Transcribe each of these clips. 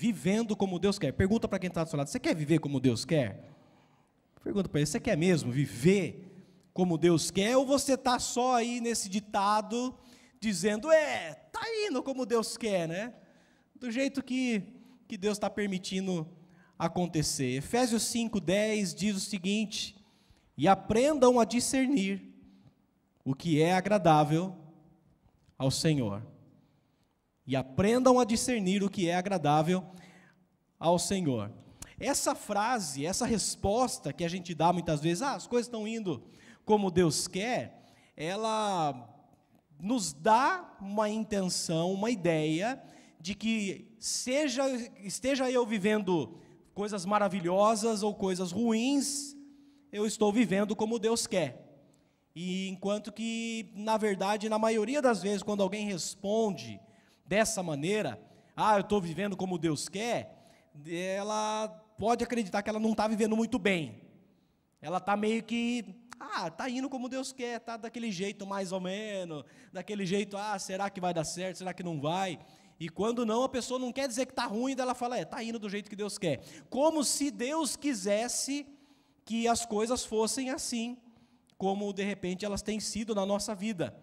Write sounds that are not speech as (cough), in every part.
vivendo como Deus quer. Pergunta para quem está do seu lado: você quer viver como Deus quer? Pergunta para ele: você quer mesmo viver como Deus quer? Ou você está só aí nesse ditado, dizendo, é, está indo como Deus quer, né? Do jeito que, que Deus está permitindo acontecer. Efésios 5,10 diz o seguinte: e aprendam a discernir o que é agradável ao Senhor. E aprendam a discernir o que é agradável ao Senhor. Essa frase, essa resposta que a gente dá muitas vezes, ah, as coisas estão indo como Deus quer, ela nos dá uma intenção, uma ideia de que seja esteja eu vivendo coisas maravilhosas ou coisas ruins, eu estou vivendo como Deus quer. E enquanto que, na verdade, na maioria das vezes, quando alguém responde dessa maneira, ah, eu estou vivendo como Deus quer, ela pode acreditar que ela não está vivendo muito bem. Ela está meio que, ah, está indo como Deus quer, está daquele jeito mais ou menos, daquele jeito, ah, será que vai dar certo, será que não vai? E quando não, a pessoa não quer dizer que está ruim, ela fala, é, está indo do jeito que Deus quer. Como se Deus quisesse que as coisas fossem assim, como de repente elas têm sido na nossa vida.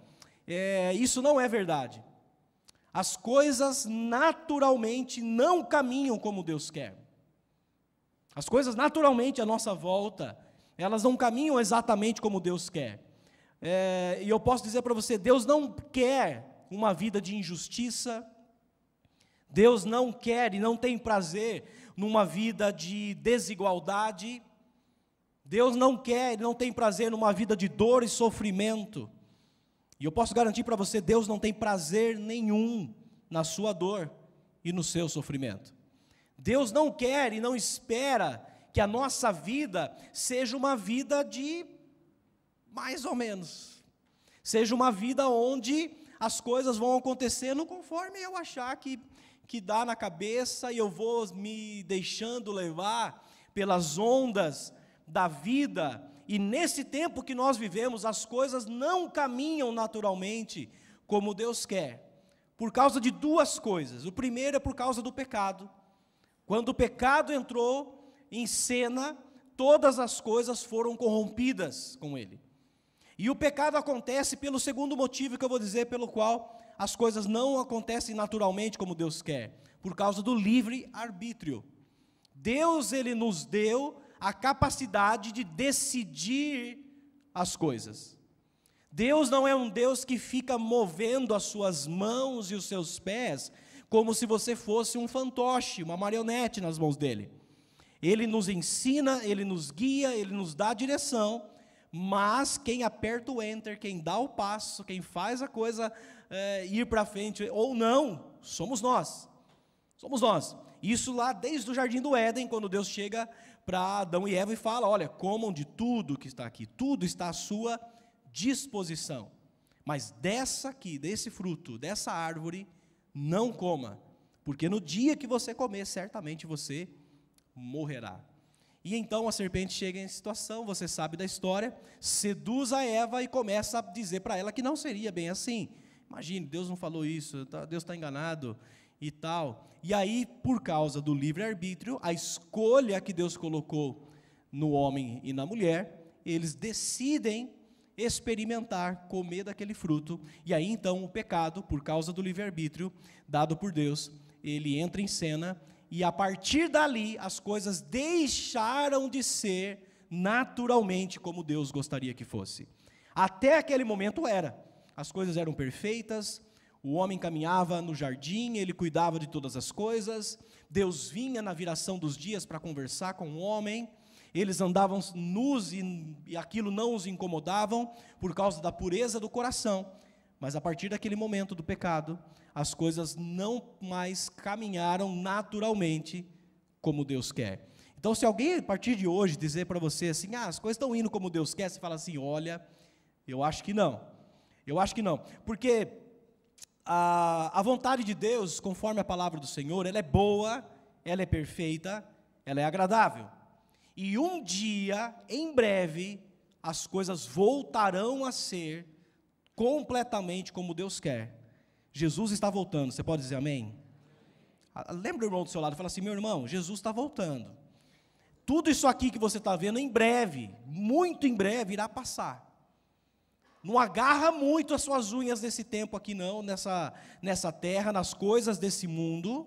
É, isso não é verdade. As coisas naturalmente não caminham como Deus quer. As coisas naturalmente à nossa volta, elas não caminham exatamente como Deus quer. É, e eu posso dizer para você: Deus não quer uma vida de injustiça, Deus não quer e não tem prazer numa vida de desigualdade. Deus não quer, não tem prazer numa vida de dor e sofrimento. E eu posso garantir para você, Deus não tem prazer nenhum na sua dor e no seu sofrimento. Deus não quer e não espera que a nossa vida seja uma vida de mais ou menos. Seja uma vida onde as coisas vão acontecendo conforme eu achar que que dá na cabeça e eu vou me deixando levar pelas ondas da vida. E nesse tempo que nós vivemos, as coisas não caminham naturalmente como Deus quer. Por causa de duas coisas. O primeiro é por causa do pecado. Quando o pecado entrou em cena, todas as coisas foram corrompidas com ele. E o pecado acontece pelo segundo motivo que eu vou dizer, pelo qual as coisas não acontecem naturalmente como Deus quer, por causa do livre arbítrio. Deus ele nos deu a capacidade de decidir as coisas. Deus não é um Deus que fica movendo as suas mãos e os seus pés como se você fosse um fantoche, uma marionete nas mãos dele. Ele nos ensina, ele nos guia, ele nos dá a direção, mas quem aperta o enter, quem dá o passo, quem faz a coisa é, ir para frente ou não, somos nós. Somos nós. Isso lá desde o jardim do Éden, quando Deus chega para Adão e Eva e fala: Olha, comam de tudo que está aqui, tudo está à sua disposição. Mas dessa aqui, desse fruto, dessa árvore, não coma, porque no dia que você comer, certamente você morrerá. E então a serpente chega em situação, você sabe da história, seduz a Eva e começa a dizer para ela que não seria bem assim. Imagine, Deus não falou isso, tá, Deus está enganado e tal. E aí, por causa do livre-arbítrio, a escolha que Deus colocou no homem e na mulher, eles decidem experimentar, comer daquele fruto. E aí então o pecado, por causa do livre-arbítrio dado por Deus, ele entra em cena e a partir dali as coisas deixaram de ser naturalmente como Deus gostaria que fosse. Até aquele momento era as coisas eram perfeitas, o homem caminhava no jardim, ele cuidava de todas as coisas, Deus vinha na viração dos dias para conversar com o homem, eles andavam nus e, e aquilo não os incomodavam por causa da pureza do coração. Mas a partir daquele momento do pecado, as coisas não mais caminharam naturalmente como Deus quer. Então, se alguém a partir de hoje dizer para você assim, ah, as coisas estão indo como Deus quer, você fala assim: olha, eu acho que não. Eu acho que não, porque a, a vontade de Deus, conforme a palavra do Senhor, ela é boa, ela é perfeita, ela é agradável. E um dia, em breve, as coisas voltarão a ser completamente como Deus quer. Jesus está voltando, você pode dizer amém? Ah, lembra o irmão do seu lado fala assim: meu irmão, Jesus está voltando. Tudo isso aqui que você está vendo, em breve, muito em breve, irá passar. Não agarra muito as suas unhas nesse tempo aqui, não, nessa, nessa terra, nas coisas desse mundo.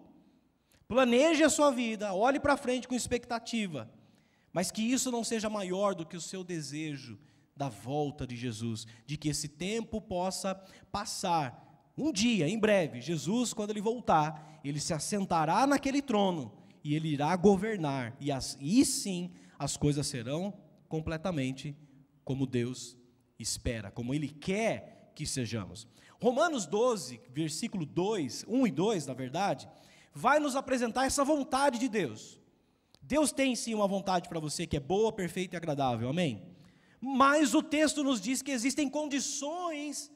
Planeje a sua vida, olhe para frente com expectativa, mas que isso não seja maior do que o seu desejo da volta de Jesus, de que esse tempo possa passar. Um dia, em breve, Jesus, quando ele voltar, ele se assentará naquele trono e ele irá governar, e, as, e sim as coisas serão completamente como Deus espera, como Ele quer que sejamos. Romanos 12, versículo 2, 1 e 2, na verdade, vai nos apresentar essa vontade de Deus. Deus tem sim uma vontade para você que é boa, perfeita e agradável, amém? Mas o texto nos diz que existem condições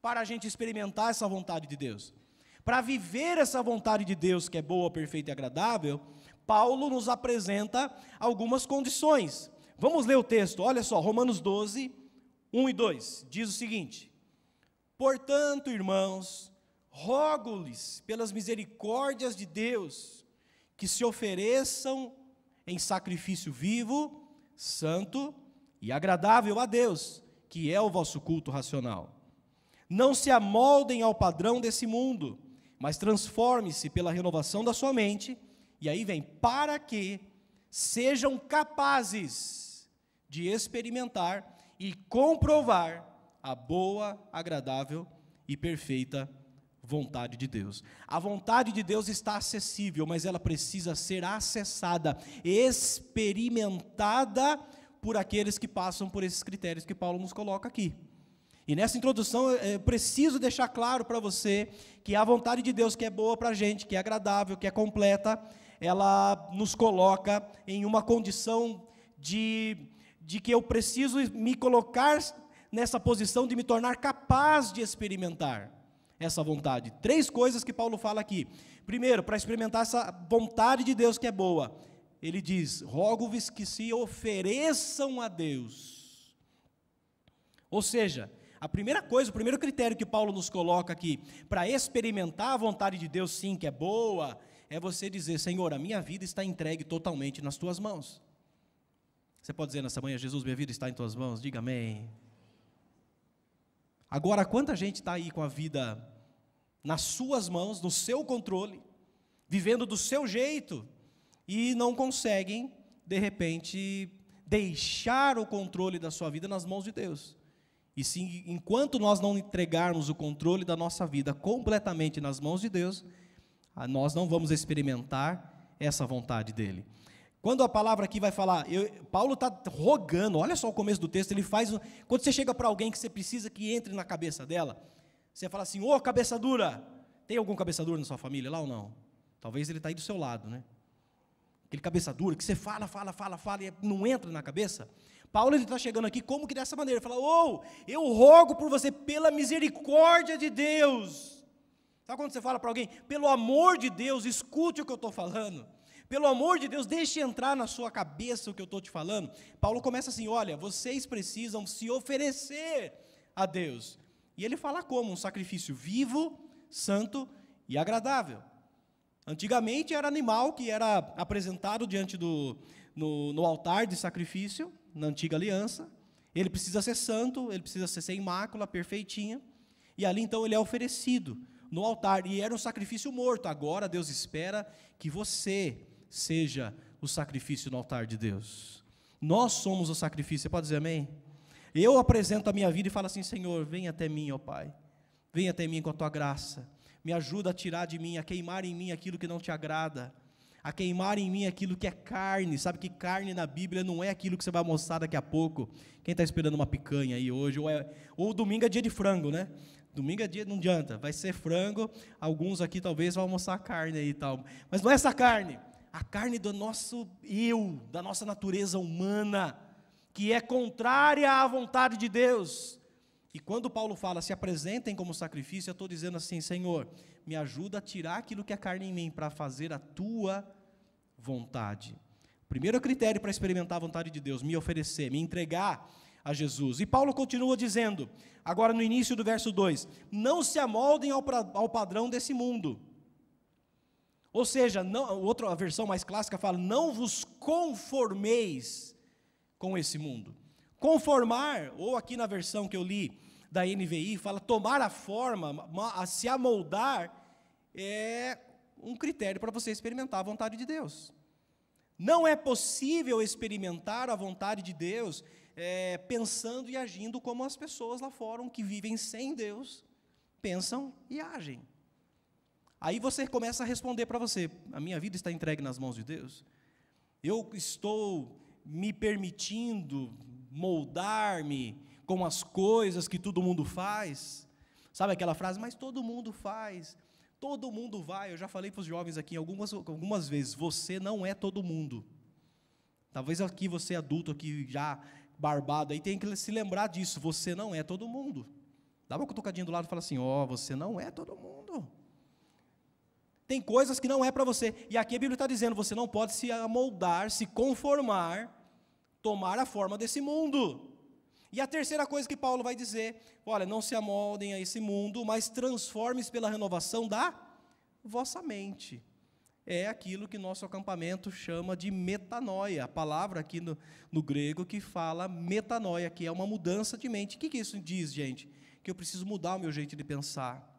para a gente experimentar essa vontade de Deus. Para viver essa vontade de Deus que é boa, perfeita e agradável, Paulo nos apresenta algumas condições. Vamos ler o texto, olha só, Romanos 12, 1 e 2, diz o seguinte: Portanto, irmãos, rogo-lhes pelas misericórdias de Deus, que se ofereçam em sacrifício vivo, santo e agradável a Deus, que é o vosso culto racional. Não se amoldem ao padrão desse mundo, mas transforme-se pela renovação da sua mente, e aí vem, para que sejam capazes de experimentar e comprovar a boa, agradável e perfeita vontade de Deus. A vontade de Deus está acessível, mas ela precisa ser acessada, experimentada por aqueles que passam por esses critérios que Paulo nos coloca aqui. E nessa introdução eu preciso deixar claro para você que a vontade de Deus que é boa para a gente, que é agradável, que é completa, ela nos coloca em uma condição de de que eu preciso me colocar nessa posição de me tornar capaz de experimentar essa vontade. Três coisas que Paulo fala aqui. Primeiro, para experimentar essa vontade de Deus que é boa, ele diz: rogo-vos que se ofereçam a Deus. Ou seja, a primeira coisa, o primeiro critério que Paulo nos coloca aqui, para experimentar a vontade de Deus, sim, que é boa, é você dizer: Senhor, a minha vida está entregue totalmente nas tuas mãos. Você pode dizer nessa manhã, Jesus, minha vida está em tuas mãos? Diga amém. Agora, quanta gente está aí com a vida nas suas mãos, no seu controle, vivendo do seu jeito, e não conseguem, de repente, deixar o controle da sua vida nas mãos de Deus. E se enquanto nós não entregarmos o controle da nossa vida completamente nas mãos de Deus, nós não vamos experimentar essa vontade dele. Quando a palavra aqui vai falar, eu, Paulo está rogando, olha só o começo do texto, ele faz. Quando você chega para alguém que você precisa que entre na cabeça dela, você fala assim: Ô oh, cabeça dura, tem algum cabeça dura na sua família lá ou não? Talvez ele está aí do seu lado, né? Aquele cabeça dura que você fala, fala, fala, fala e não entra na cabeça. Paulo está chegando aqui como que dessa maneira? Ele fala: Ô, oh, eu rogo por você pela misericórdia de Deus. Sabe quando você fala para alguém, pelo amor de Deus, escute o que eu estou falando? Pelo amor de Deus, deixe entrar na sua cabeça o que eu estou te falando. Paulo começa assim: olha, vocês precisam se oferecer a Deus. E ele fala como? Um sacrifício vivo, santo e agradável. Antigamente era animal que era apresentado diante do no, no altar de sacrifício, na antiga aliança. Ele precisa ser santo, ele precisa ser sem mácula, perfeitinha. E ali então ele é oferecido no altar. E era um sacrifício morto. Agora Deus espera que você seja o sacrifício no altar de Deus. Nós somos o sacrifício, você pode dizer amém? Eu apresento a minha vida e falo assim: Senhor, vem até mim, ó Pai, vem até mim com a tua graça, me ajuda a tirar de mim, a queimar em mim aquilo que não te agrada, a queimar em mim aquilo que é carne. Sabe que carne na Bíblia não é aquilo que você vai almoçar daqui a pouco. Quem está esperando uma picanha aí hoje? Ou, é, ou domingo é dia de frango, né? Domingo é dia, não adianta, vai ser frango. Alguns aqui talvez vão almoçar carne aí e tal. Mas não é essa carne a carne do nosso eu, da nossa natureza humana, que é contrária à vontade de Deus. E quando Paulo fala, se apresentem como sacrifício, eu estou dizendo assim, Senhor, me ajuda a tirar aquilo que é carne em mim, para fazer a tua vontade. Primeiro critério para experimentar a vontade de Deus, me oferecer, me entregar a Jesus. E Paulo continua dizendo, agora no início do verso 2: Não se amoldem ao, ao padrão desse mundo Ou seja, não, outra versão mais clássica fala: não vos conformeis com esse mundo. Conformar, ou aqui na versão que eu li da NVI, fala tomar a forma, a se amoldar, é um critério para você experimentar a vontade de Deus. Não é possível experimentar a vontade de Deus é, pensando e agindo como as pessoas lá fora que vivem sem Deus pensam e agem. Aí você começa a responder para você: a minha vida está entregue nas mãos de Deus? Eu estou me permitindo moldar-me com as coisas que todo mundo faz? Sabe aquela frase, mas todo mundo faz, todo mundo vai. Eu já falei para os jovens aqui algumas, algumas vezes: você não é todo mundo. Talvez aqui você adulto, aqui já barbado, aí tem que se lembrar disso: você não é todo mundo. Dá uma cutucadinha do lado e fala assim: ó, oh, você não é todo mundo. Tem coisas que não é para você. E aqui a Bíblia está dizendo: você não pode se amoldar, se conformar, tomar a forma desse mundo. E a terceira coisa que Paulo vai dizer: olha, não se amoldem a esse mundo, mas transforme-se pela renovação da vossa mente. É aquilo que nosso acampamento chama de metanoia, a palavra aqui no, no grego que fala metanoia, que é uma mudança de mente. O que, que isso diz, gente? Que eu preciso mudar o meu jeito de pensar.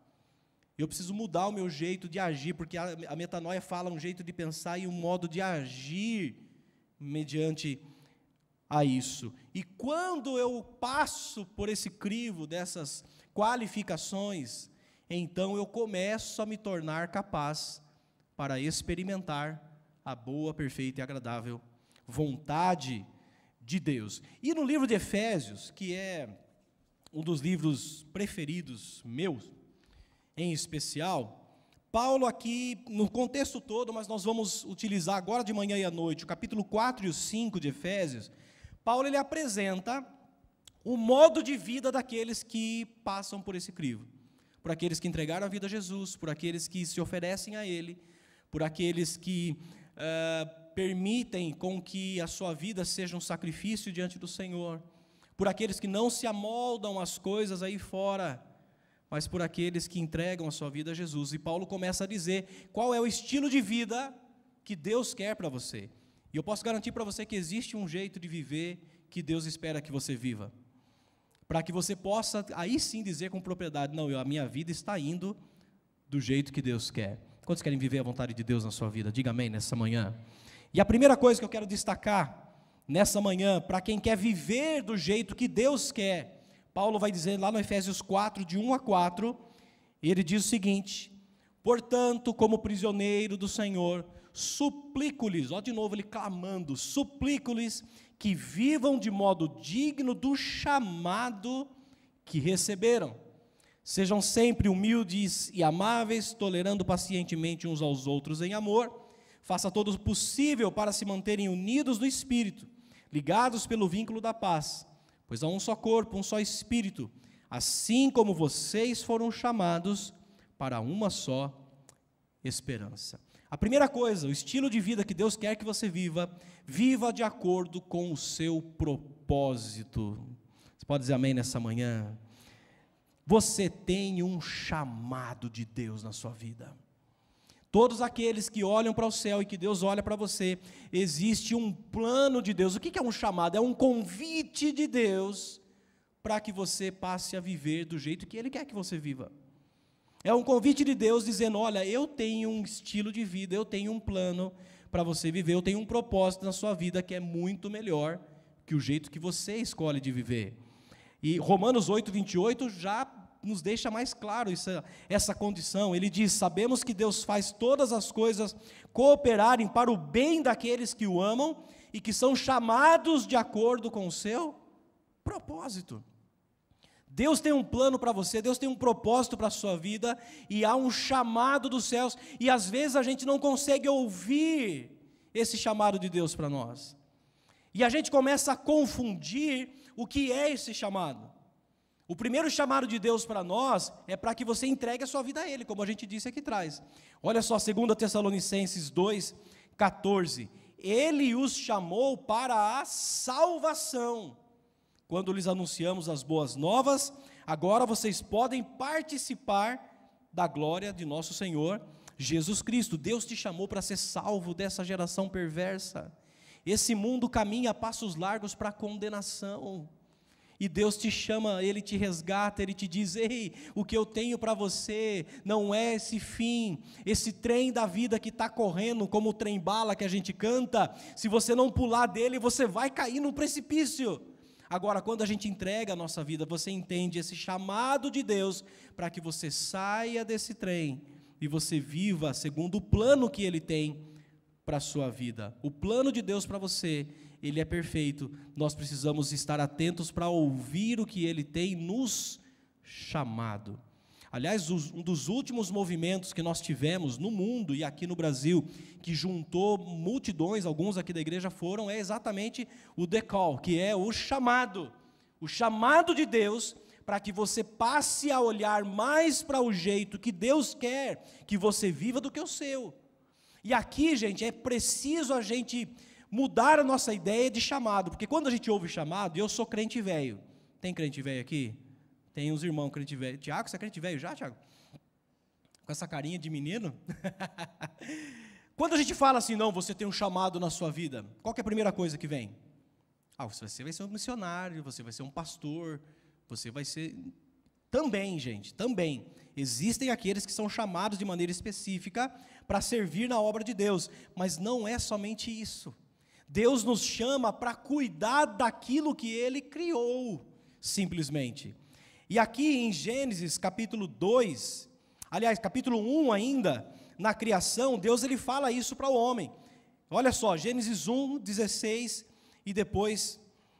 Eu preciso mudar o meu jeito de agir, porque a, a metanoia fala um jeito de pensar e um modo de agir mediante a isso. E quando eu passo por esse crivo dessas qualificações, então eu começo a me tornar capaz para experimentar a boa, perfeita e agradável vontade de Deus. E no livro de Efésios, que é um dos livros preferidos meus, em especial, Paulo aqui, no contexto todo, mas nós vamos utilizar agora de manhã e à noite, o capítulo 4 e o 5 de Efésios, Paulo ele apresenta o modo de vida daqueles que passam por esse crivo, por aqueles que entregaram a vida a Jesus, por aqueles que se oferecem a Ele, por aqueles que uh, permitem com que a sua vida seja um sacrifício diante do Senhor, por aqueles que não se amoldam às coisas aí fora, mas por aqueles que entregam a sua vida a Jesus. E Paulo começa a dizer qual é o estilo de vida que Deus quer para você. E eu posso garantir para você que existe um jeito de viver que Deus espera que você viva. Para que você possa aí sim dizer com propriedade: não, a minha vida está indo do jeito que Deus quer. Quantos querem viver a vontade de Deus na sua vida? Diga amém nessa manhã. E a primeira coisa que eu quero destacar nessa manhã, para quem quer viver do jeito que Deus quer, Paulo vai dizer lá no Efésios 4, de 1 a 4, ele diz o seguinte: Portanto, como prisioneiro do Senhor, suplico-lhes, ó de novo ele clamando, suplico-lhes que vivam de modo digno do chamado que receberam. Sejam sempre humildes e amáveis, tolerando pacientemente uns aos outros em amor. Faça todo o possível para se manterem unidos no espírito, ligados pelo vínculo da paz Pois há um só corpo, um só espírito, assim como vocês foram chamados para uma só esperança. A primeira coisa, o estilo de vida que Deus quer que você viva, viva de acordo com o seu propósito. Você pode dizer amém nessa manhã? Você tem um chamado de Deus na sua vida. Todos aqueles que olham para o céu e que Deus olha para você, existe um plano de Deus. O que é um chamado? É um convite de Deus para que você passe a viver do jeito que Ele quer que você viva. É um convite de Deus dizendo: Olha, eu tenho um estilo de vida, eu tenho um plano para você viver, eu tenho um propósito na sua vida que é muito melhor que o jeito que você escolhe de viver. E Romanos 8, 28 já nos deixa mais claro essa, essa condição. Ele diz: Sabemos que Deus faz todas as coisas cooperarem para o bem daqueles que o amam e que são chamados de acordo com o seu propósito. Deus tem um plano para você, Deus tem um propósito para a sua vida, e há um chamado dos céus, e às vezes a gente não consegue ouvir esse chamado de Deus para nós. E a gente começa a confundir o que é esse chamado. O primeiro chamado de Deus para nós é para que você entregue a sua vida a Ele, como a gente disse aqui atrás. Olha só, 2 Tessalonicenses 2, 14. Ele os chamou para a salvação. Quando lhes anunciamos as boas novas, agora vocês podem participar da glória de nosso Senhor Jesus Cristo. Deus te chamou para ser salvo dessa geração perversa. Esse mundo caminha a passos largos para a condenação. E Deus te chama, Ele te resgata, Ele te diz: Ei, o que eu tenho para você não é esse fim, esse trem da vida que está correndo, como o trem bala que a gente canta. Se você não pular dele, você vai cair no precipício. Agora, quando a gente entrega a nossa vida, você entende esse chamado de Deus para que você saia desse trem e você viva segundo o plano que Ele tem para a sua vida. O plano de Deus para você, ele é perfeito. Nós precisamos estar atentos para ouvir o que ele tem nos chamado. Aliás, um dos últimos movimentos que nós tivemos no mundo e aqui no Brasil, que juntou multidões, alguns aqui da igreja foram, é exatamente o decall, que é o chamado. O chamado de Deus para que você passe a olhar mais para o jeito que Deus quer que você viva do que o seu. E aqui, gente, é preciso a gente mudar a nossa ideia de chamado, porque quando a gente ouve chamado, eu sou crente velho. Tem crente velho aqui? Tem uns irmãos crente velho. Tiago, você é crente velho já, Tiago? Com essa carinha de menino? (laughs) quando a gente fala assim, não, você tem um chamado na sua vida, qual é a primeira coisa que vem? Ah, você vai ser um missionário, você vai ser um pastor, você vai ser. Também, gente, também. Existem aqueles que são chamados de maneira específica para servir na obra de Deus, mas não é somente isso. Deus nos chama para cuidar daquilo que Ele criou, simplesmente. E aqui em Gênesis capítulo 2, aliás, capítulo 1 ainda, na criação, Deus ele fala isso para o homem. Olha só, Gênesis 1, 16 e depois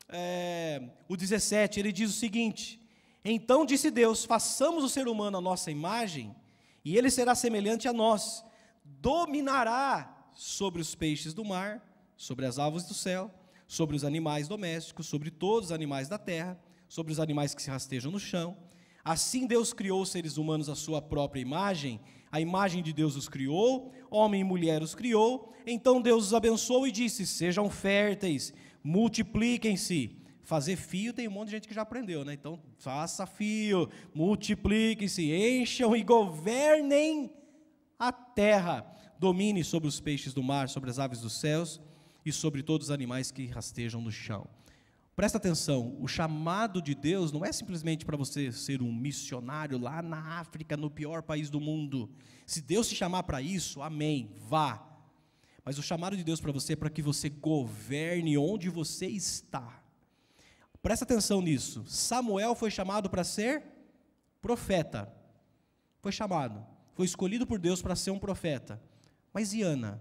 é, o 17, ele diz o seguinte: Então disse Deus: façamos o ser humano a nossa imagem, e ele será semelhante a nós dominará sobre os peixes do mar, sobre as aves do céu, sobre os animais domésticos, sobre todos os animais da terra, sobre os animais que se rastejam no chão. Assim Deus criou os seres humanos à sua própria imagem, a imagem de Deus os criou, homem e mulher os criou. Então Deus os abençoou e disse: Sejam férteis, multipliquem-se. Fazer fio tem um monte de gente que já aprendeu, né? Então faça fio, multipliquem-se, encham e governem a terra domine sobre os peixes do mar, sobre as aves dos céus e sobre todos os animais que rastejam no chão. Presta atenção, o chamado de Deus não é simplesmente para você ser um missionário lá na África, no pior país do mundo. Se Deus te chamar para isso, amém, vá. Mas o chamado de Deus para você é para que você governe onde você está. Presta atenção nisso. Samuel foi chamado para ser profeta. Foi chamado foi escolhido por Deus para ser um profeta. Mas e Ana?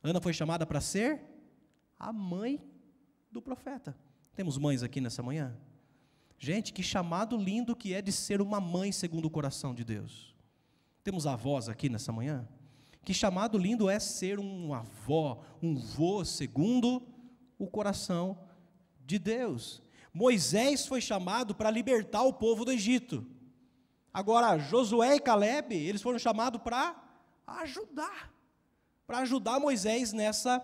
Ana foi chamada para ser a mãe do profeta. Temos mães aqui nessa manhã? Gente, que chamado lindo que é de ser uma mãe segundo o coração de Deus. Temos avós aqui nessa manhã? Que chamado lindo é ser um avó, um vô segundo o coração de Deus. Moisés foi chamado para libertar o povo do Egito. Agora, Josué e Caleb, eles foram chamados para ajudar, para ajudar Moisés nessa,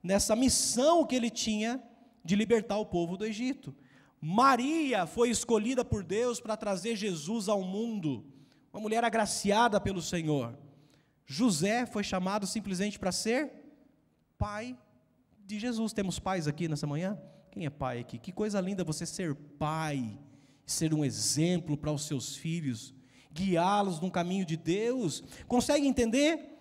nessa missão que ele tinha de libertar o povo do Egito. Maria foi escolhida por Deus para trazer Jesus ao mundo, uma mulher agraciada pelo Senhor. José foi chamado simplesmente para ser pai de Jesus. Temos pais aqui nessa manhã? Quem é pai aqui? Que coisa linda você ser pai ser um exemplo para os seus filhos, guiá-los no caminho de Deus. Consegue entender?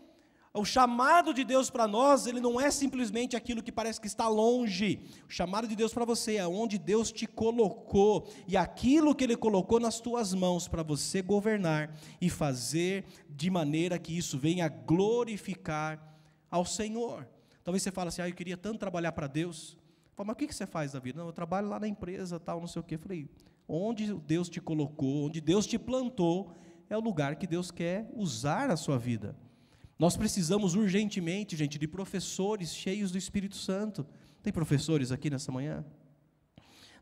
O chamado de Deus para nós, ele não é simplesmente aquilo que parece que está longe. O chamado de Deus para você é onde Deus te colocou e aquilo que ele colocou nas tuas mãos para você governar e fazer de maneira que isso venha glorificar ao Senhor. Talvez você fale assim: "Ah, eu queria tanto trabalhar para Deus". Fala, mas o que você faz da vida? Não, eu trabalho lá na empresa, tal, não sei o quê. Eu falei: Onde Deus te colocou, onde Deus te plantou, é o lugar que Deus quer usar a sua vida. Nós precisamos urgentemente, gente, de professores cheios do Espírito Santo. Tem professores aqui nessa manhã?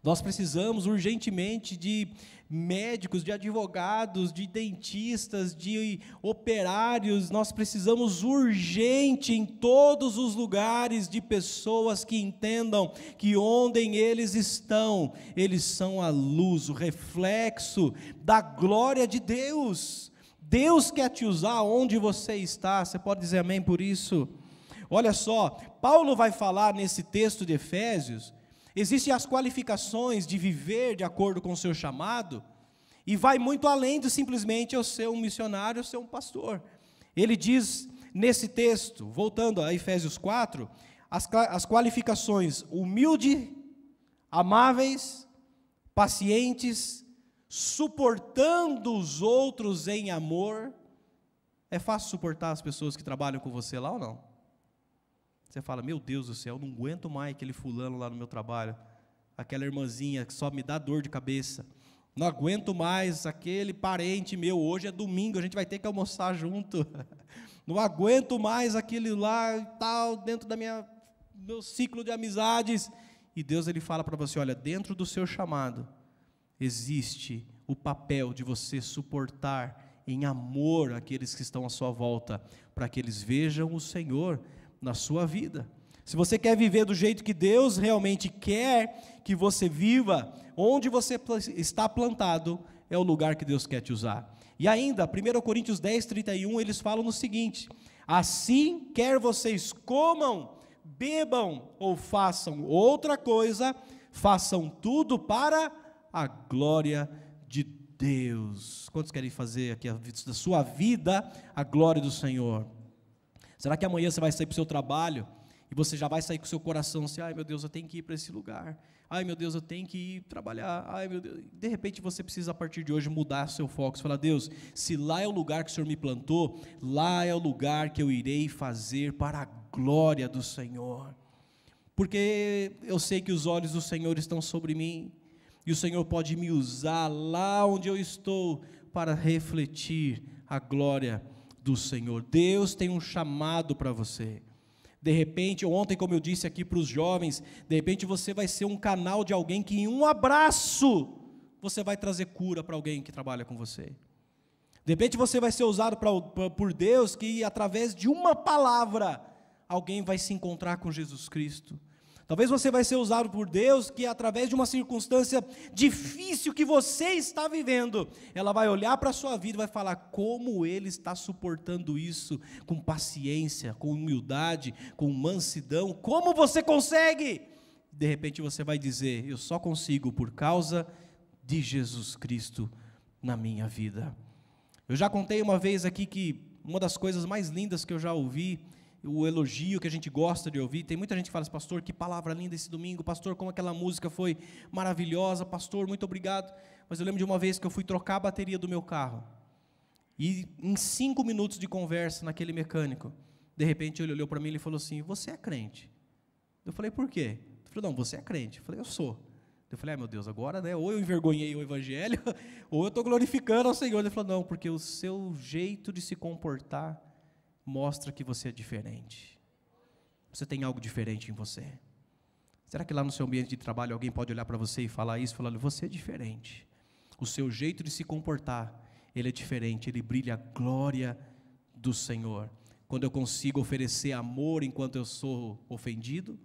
Nós precisamos urgentemente de médicos, de advogados, de dentistas, de operários. Nós precisamos urgente em todos os lugares de pessoas que entendam que onde eles estão, eles são a luz, o reflexo da glória de Deus. Deus quer te usar onde você está. Você pode dizer amém por isso? Olha só, Paulo vai falar nesse texto de Efésios, existem as qualificações de viver de acordo com o seu chamado, e vai muito além de simplesmente eu ser um missionário, eu ser um pastor. Ele diz nesse texto, voltando a Efésios 4, as, as qualificações humilde, amáveis, pacientes, suportando os outros em amor. É fácil suportar as pessoas que trabalham com você lá ou não? Você fala, meu Deus do céu, não aguento mais aquele fulano lá no meu trabalho, aquela irmãzinha que só me dá dor de cabeça. Não aguento mais aquele parente meu, hoje é domingo, a gente vai ter que almoçar junto. (laughs) Não aguento mais aquele lá e tal, dentro da minha meu ciclo de amizades. E Deus ele fala para você, olha, dentro do seu chamado, existe o papel de você suportar em amor aqueles que estão à sua volta, para que eles vejam o Senhor na sua vida. Se você quer viver do jeito que Deus realmente quer que você viva, onde você está plantado é o lugar que Deus quer te usar. E ainda, 1 Coríntios 10, 31, eles falam no seguinte: Assim, quer vocês comam, bebam ou façam outra coisa, façam tudo para a glória de Deus. Quantos querem fazer aqui da sua vida a glória do Senhor? Será que amanhã você vai sair para o seu trabalho e você já vai sair com o seu coração assim: ai meu Deus, eu tenho que ir para esse lugar. Ai meu Deus, eu tenho que ir trabalhar. Ai meu Deus. De repente você precisa a partir de hoje mudar seu foco. Você fala: Deus, se lá é o lugar que o Senhor me plantou, lá é o lugar que eu irei fazer para a glória do Senhor. Porque eu sei que os olhos do Senhor estão sobre mim e o Senhor pode me usar lá onde eu estou para refletir a glória do Senhor. Deus tem um chamado para você. De repente, ontem, como eu disse aqui para os jovens, de repente você vai ser um canal de alguém que em um abraço você vai trazer cura para alguém que trabalha com você. De repente você vai ser usado pra, pra, por Deus que através de uma palavra alguém vai se encontrar com Jesus Cristo. Talvez você vai ser usado por Deus que através de uma circunstância difícil que você está vivendo, ela vai olhar para a sua vida e vai falar como ele está suportando isso com paciência, com humildade, com mansidão. Como você consegue? De repente você vai dizer: "Eu só consigo por causa de Jesus Cristo na minha vida". Eu já contei uma vez aqui que uma das coisas mais lindas que eu já ouvi o elogio que a gente gosta de ouvir. Tem muita gente que fala assim, pastor, que palavra linda esse domingo, pastor, como aquela música foi maravilhosa, pastor, muito obrigado. Mas eu lembro de uma vez que eu fui trocar a bateria do meu carro. E em cinco minutos de conversa naquele mecânico, de repente ele olhou para mim e falou assim: Você é crente? Eu falei: Por quê? Ele falou: Não, você é crente. Eu falei: Eu sou. Eu falei: ah, meu Deus, agora, né? Ou eu envergonhei o evangelho, (laughs) ou eu estou glorificando ao Senhor. Ele falou: Não, porque o seu jeito de se comportar mostra que você é diferente. Você tem algo diferente em você. Será que lá no seu ambiente de trabalho alguém pode olhar para você e falar isso, falando: você é diferente. O seu jeito de se comportar, ele é diferente, ele brilha a glória do Senhor. Quando eu consigo oferecer amor enquanto eu sou ofendido,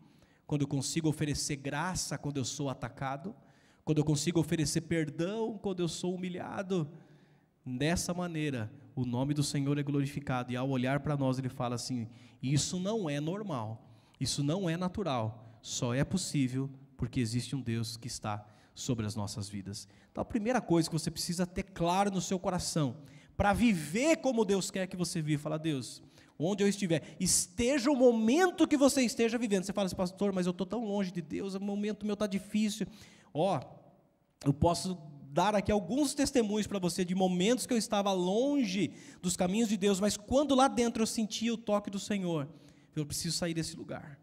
quando eu consigo oferecer graça quando eu sou atacado, quando eu consigo oferecer perdão quando eu sou humilhado, dessa maneira o nome do Senhor é glorificado. E ao olhar para nós, ele fala assim: isso não é normal, isso não é natural, só é possível porque existe um Deus que está sobre as nossas vidas. Então, a primeira coisa que você precisa ter claro no seu coração, para viver como Deus quer que você viva, fala, Deus, onde eu estiver, esteja o momento que você esteja vivendo. Você fala assim, pastor, mas eu estou tão longe de Deus, o momento meu está difícil. Ó, eu posso dar aqui alguns testemunhos para você de momentos que eu estava longe dos caminhos de Deus, mas quando lá dentro eu sentia o toque do Senhor, eu preciso sair desse lugar.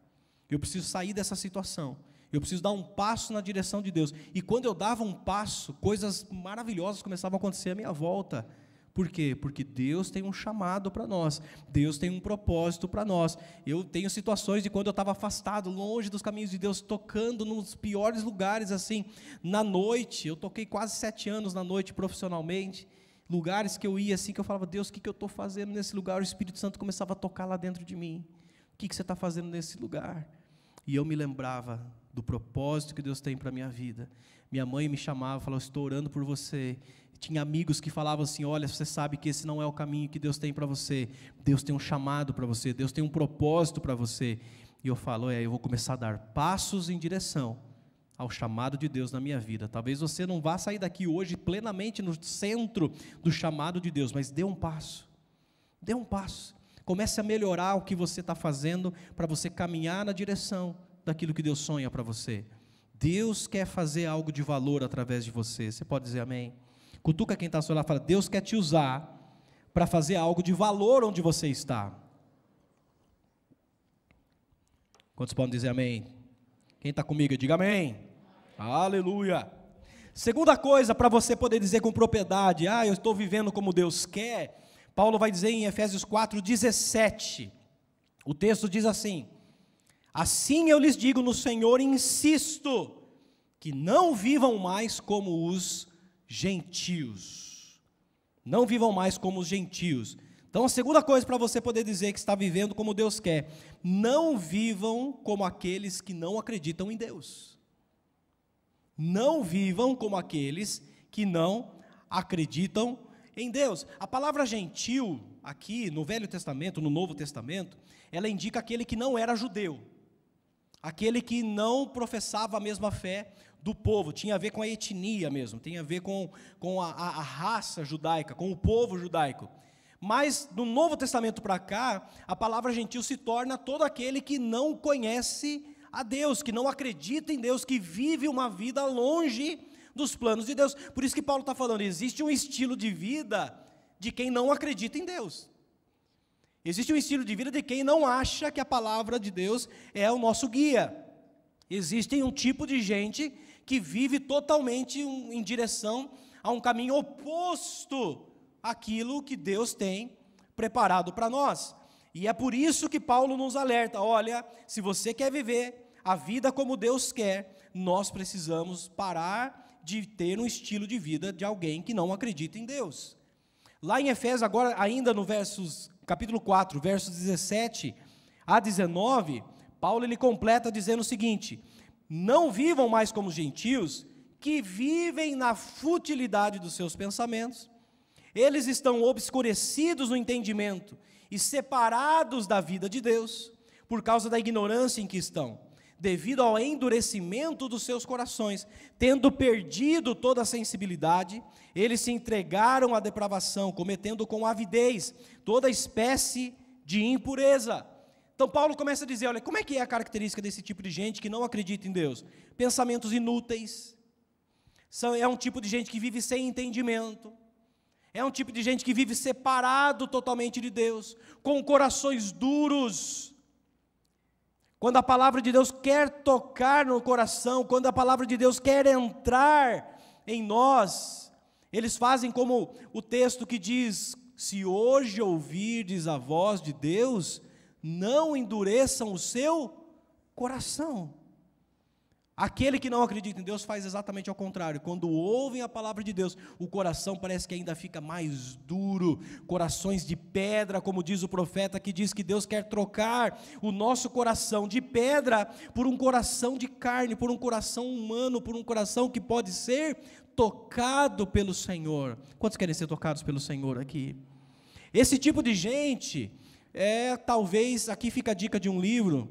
Eu preciso sair dessa situação. Eu preciso dar um passo na direção de Deus. E quando eu dava um passo, coisas maravilhosas começavam a acontecer à minha volta. Por quê? Porque Deus tem um chamado para nós, Deus tem um propósito para nós. Eu tenho situações de quando eu estava afastado, longe dos caminhos de Deus, tocando nos piores lugares, assim, na noite. Eu toquei quase sete anos na noite profissionalmente. Lugares que eu ia assim, que eu falava, Deus, o que, que eu estou fazendo nesse lugar? O Espírito Santo começava a tocar lá dentro de mim. O que, que você está fazendo nesse lugar? E eu me lembrava do propósito que Deus tem para a minha vida. Minha mãe me chamava, falava, estou orando por você tinha amigos que falavam assim: olha, você sabe que esse não é o caminho que Deus tem para você. Deus tem um chamado para você, Deus tem um propósito para você. E eu falo: é, eu vou começar a dar passos em direção ao chamado de Deus na minha vida. Talvez você não vá sair daqui hoje plenamente no centro do chamado de Deus, mas dê um passo. Dê um passo. Comece a melhorar o que você está fazendo para você caminhar na direção daquilo que Deus sonha para você. Deus quer fazer algo de valor através de você. Você pode dizer amém? Cutuca quem está ao seu lado e fala: Deus quer te usar para fazer algo de valor onde você está. Quantos podem dizer amém? Quem está comigo, diga amém. Aleluia. Segunda coisa para você poder dizer com propriedade: Ah, eu estou vivendo como Deus quer. Paulo vai dizer em Efésios 4,17. O texto diz assim: Assim eu lhes digo no Senhor, insisto, que não vivam mais como os gentios. Não vivam mais como os gentios. Então, a segunda coisa para você poder dizer que está vivendo como Deus quer, não vivam como aqueles que não acreditam em Deus. Não vivam como aqueles que não acreditam em Deus. A palavra gentil, aqui no Velho Testamento, no Novo Testamento, ela indica aquele que não era judeu, aquele que não professava a mesma fé do povo, tinha a ver com a etnia mesmo, tem a ver com, com a, a, raça judaica, com o povo judaico. Mas no Novo Testamento para cá, a palavra gentil se torna todo aquele que não conhece a Deus, que não acredita em Deus, que vive uma vida longe dos planos de Deus. Por isso que Paulo está falando, existe um estilo de vida de quem não acredita em Deus. Existe um estilo de vida de quem não acha que a palavra de Deus é o nosso guia. Existe um tipo de gente que vive totalmente em direção a um caminho oposto àquilo que Deus tem preparado para nós. E é por isso que Paulo nos alerta: olha, se você quer viver a vida como Deus quer, nós precisamos parar de ter um estilo de vida de alguém que não acredita em Deus. Lá em Efésios, agora ainda no versos, capítulo 4, versos 17 a 19, Paulo ele completa dizendo o seguinte: não vivam mais como os gentios, que vivem na futilidade dos seus pensamentos. Eles estão obscurecidos no entendimento e separados da vida de Deus, por causa da ignorância em que estão, devido ao endurecimento dos seus corações, tendo perdido toda a sensibilidade, eles se entregaram à depravação, cometendo com avidez toda espécie de impureza. Então Paulo começa a dizer, olha, como é que é a característica desse tipo de gente que não acredita em Deus? Pensamentos inúteis. São, é um tipo de gente que vive sem entendimento. É um tipo de gente que vive separado totalmente de Deus, com corações duros. Quando a palavra de Deus quer tocar no coração, quando a palavra de Deus quer entrar em nós, eles fazem como o texto que diz: Se hoje ouvirdes a voz de Deus, não endureçam o seu coração. Aquele que não acredita em Deus faz exatamente ao contrário. Quando ouvem a palavra de Deus, o coração parece que ainda fica mais duro, corações de pedra, como diz o profeta que diz que Deus quer trocar o nosso coração de pedra por um coração de carne, por um coração humano, por um coração que pode ser tocado pelo Senhor. Quantos querem ser tocados pelo Senhor aqui? Esse tipo de gente é talvez, aqui fica a dica de um livro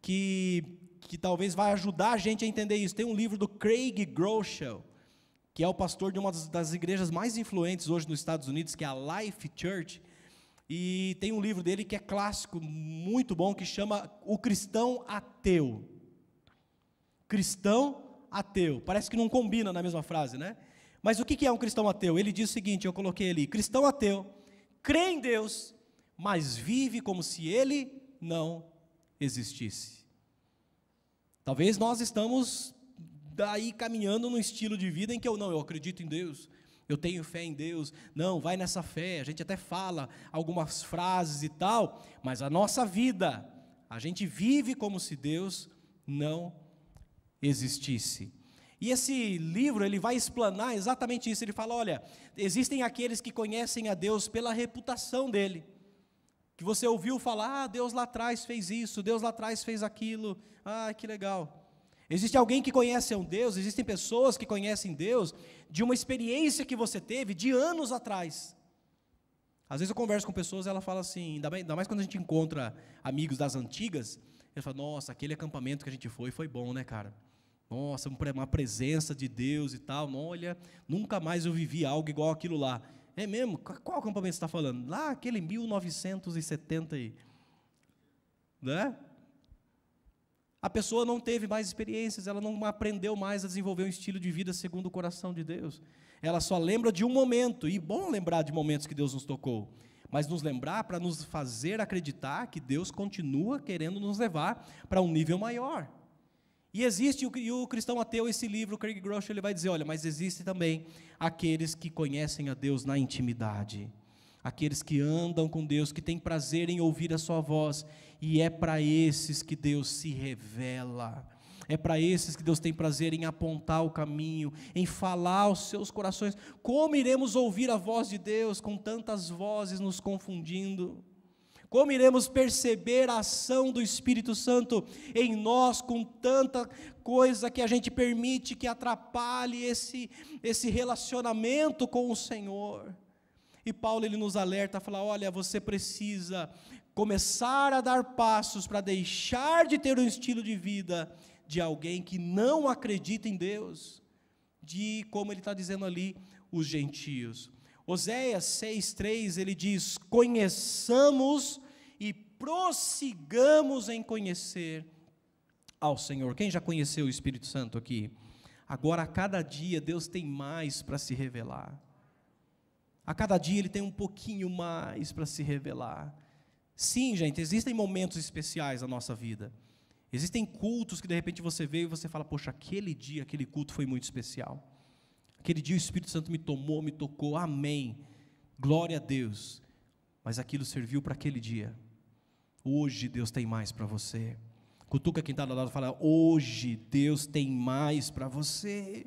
que, que talvez vai ajudar a gente a entender isso. Tem um livro do Craig Groeschel, que é o pastor de uma das, igrejas mais influentes hoje nos Estados Unidos, que é a Life Church. E tem um livro dele que é clássico, muito bom, que chama O Cristão Ateu. Cristão ateu. Parece que não combina na mesma frase, né? Mas o que é um cristão ateu? Ele diz o seguinte: eu coloquei ali: cristão ateu crê em Deus, mas vive como se ele não existisse. Talvez nós estamos daí caminhando num estilo de vida em que eu não, eu acredito em Deus, eu tenho fé em Deus. Não, vai nessa fé. A gente até fala algumas frases e tal, mas a nossa vida, a gente vive como se Deus não existisse. E esse livro, ele vai explanar exatamente isso. Ele fala, olha, existem aqueles que conhecem a Deus pela reputação dele que você ouviu falar, ah, Deus lá atrás fez isso, Deus lá atrás fez aquilo, ah, que legal. Existe alguém que conhece um Deus, existem pessoas que conhecem Deus de uma experiência que você teve de anos atrás. Às vezes eu converso com pessoas ela fala assim, ainda mais, quando a gente encontra amigos das antigas, ele fala, nossa, aquele acampamento que a gente foi, foi bom, né, cara? Nossa, uma presença de Deus e tal. Olha, nunca mais eu vivi algo igual aquilo lá. É mesmo? Qual acampamento você está falando? Lá, aquele 1970. Né? A pessoa não teve mais experiências, ela não aprendeu mais a desenvolver um estilo de vida segundo o coração de Deus. Ela só lembra de um momento, e bom lembrar de momentos que Deus nos tocou, mas nos lembrar para nos fazer acreditar que Deus continua querendo nos levar para um nível maior. E existe, e o cristão ateu, esse livro, Craig Groeschel, ele vai dizer, olha, mas existe também aqueles que conhecem a Deus na intimidade, aqueles que andam com Deus, que têm prazer em ouvir a sua voz, e é para esses que Deus se revela. É para esses que Deus tem prazer em apontar o caminho, em falar aos seus corações. Como iremos ouvir a voz de Deus com tantas vozes nos confundindo? Como iremos perceber a ação do Espírito Santo em nós com tanta coisa que a gente permite que atrapalhe esse, esse relacionamento com o Senhor? E Paulo ele nos alerta, fala: olha, você precisa começar a dar passos para deixar de ter um estilo de vida de alguém que não acredita em Deus, de como ele está dizendo ali, os gentios. Oséias 6,3 ele diz: Conheçamos e prossigamos em conhecer ao Senhor. Quem já conheceu o Espírito Santo aqui? Agora, a cada dia, Deus tem mais para se revelar. A cada dia, Ele tem um pouquinho mais para se revelar. Sim, gente, existem momentos especiais na nossa vida. Existem cultos que de repente você vê e você fala: Poxa, aquele dia, aquele culto foi muito especial. Aquele dia o Espírito Santo me tomou, me tocou, amém. Glória a Deus. Mas aquilo serviu para aquele dia. Hoje Deus tem mais para você. Cutuca quem está do lado e fala: Hoje Deus tem mais para você.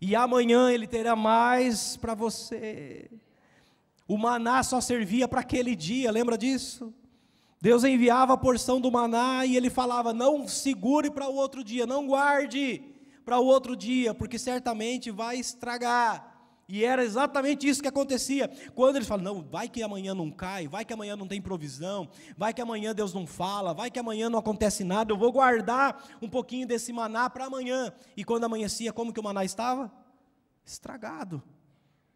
E amanhã Ele terá mais para você. O maná só servia para aquele dia, lembra disso? Deus enviava a porção do maná e Ele falava: Não segure para o outro dia, não guarde para o outro dia, porque certamente vai estragar. E era exatamente isso que acontecia. Quando eles falam, não, vai que amanhã não cai, vai que amanhã não tem provisão, vai que amanhã Deus não fala, vai que amanhã não acontece nada, eu vou guardar um pouquinho desse maná para amanhã. E quando amanhecia, como que o maná estava? Estragado.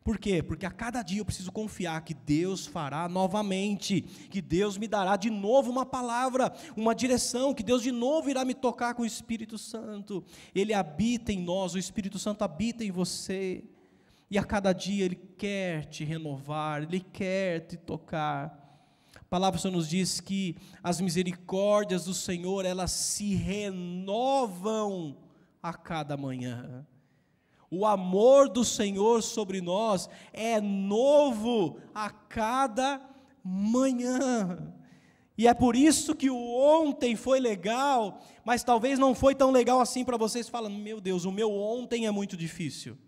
Por quê? Porque a cada dia eu preciso confiar que Deus fará novamente, que Deus me dará de novo uma palavra, uma direção, que Deus de novo irá me tocar com o Espírito Santo. Ele habita em nós, o Espírito Santo habita em você. E a cada dia Ele quer te renovar, Ele quer te tocar. A palavra só nos diz que as misericórdias do Senhor, elas se renovam a cada manhã. O amor do Senhor sobre nós é novo a cada manhã. E é por isso que o ontem foi legal, mas talvez não foi tão legal assim para vocês. Falam, meu Deus, o meu ontem é muito difícil.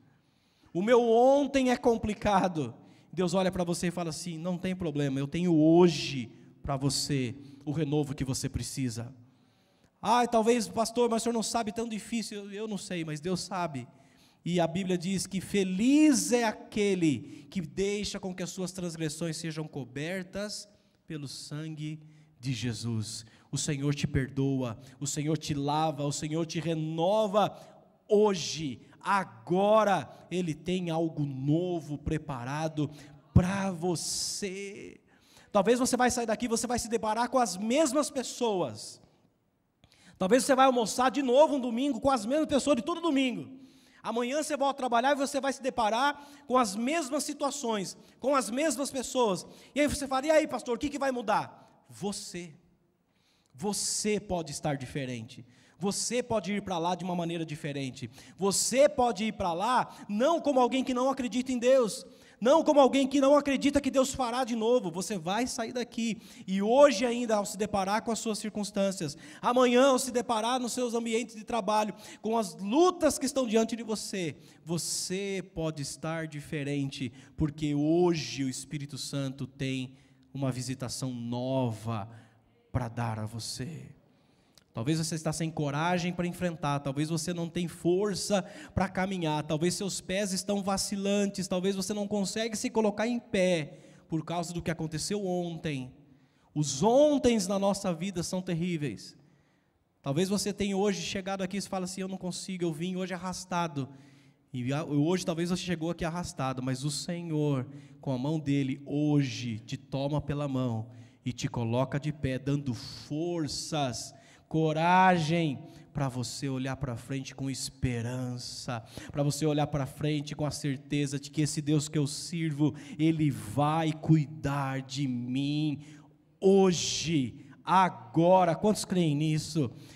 O meu ontem é complicado. Deus olha para você e fala assim: não tem problema, eu tenho hoje para você o renovo que você precisa. Ah, talvez, pastor, mas o senhor não sabe tão difícil. Eu não sei, mas Deus sabe. E a Bíblia diz que feliz é aquele que deixa com que as suas transgressões sejam cobertas pelo sangue de Jesus. O Senhor te perdoa, o Senhor te lava, o Senhor te renova hoje, agora Ele tem algo novo preparado para você. Talvez você vai sair daqui, você vai se deparar com as mesmas pessoas. Talvez você vai almoçar de novo um domingo com as mesmas pessoas de todo domingo. Amanhã você volta a trabalhar e você vai se deparar com as mesmas situações, com as mesmas pessoas. E aí você fala: e aí, pastor, o que, que vai mudar? Você. Você pode estar diferente. Você pode ir para lá de uma maneira diferente. Você pode ir para lá não como alguém que não acredita em Deus, não como alguém que não acredita que Deus fará de novo. Você vai sair daqui e hoje ainda ao se deparar com as suas circunstâncias, amanhã ao se deparar nos seus ambientes de trabalho, com as lutas que estão diante de você, você pode estar diferente, porque hoje o Espírito Santo tem uma visitação nova para dar a você. Talvez você está sem coragem para enfrentar, talvez você não tem força para caminhar, talvez seus pés estão vacilantes, talvez você não consegue se colocar em pé por causa do que aconteceu ontem. Os ontens na nossa vida são terríveis. Talvez você tenha hoje chegado aqui e fala assim: Eu não consigo, eu vim hoje arrastado. E hoje talvez você chegou aqui arrastado, mas o Senhor, com a mão dele, hoje te toma pela mão e te coloca de pé, dando forças coragem para você olhar para frente com esperança, para você olhar para frente com a certeza de que esse Deus que eu sirvo, Ele vai cuidar de mim hoje, agora. Quantos creem nisso?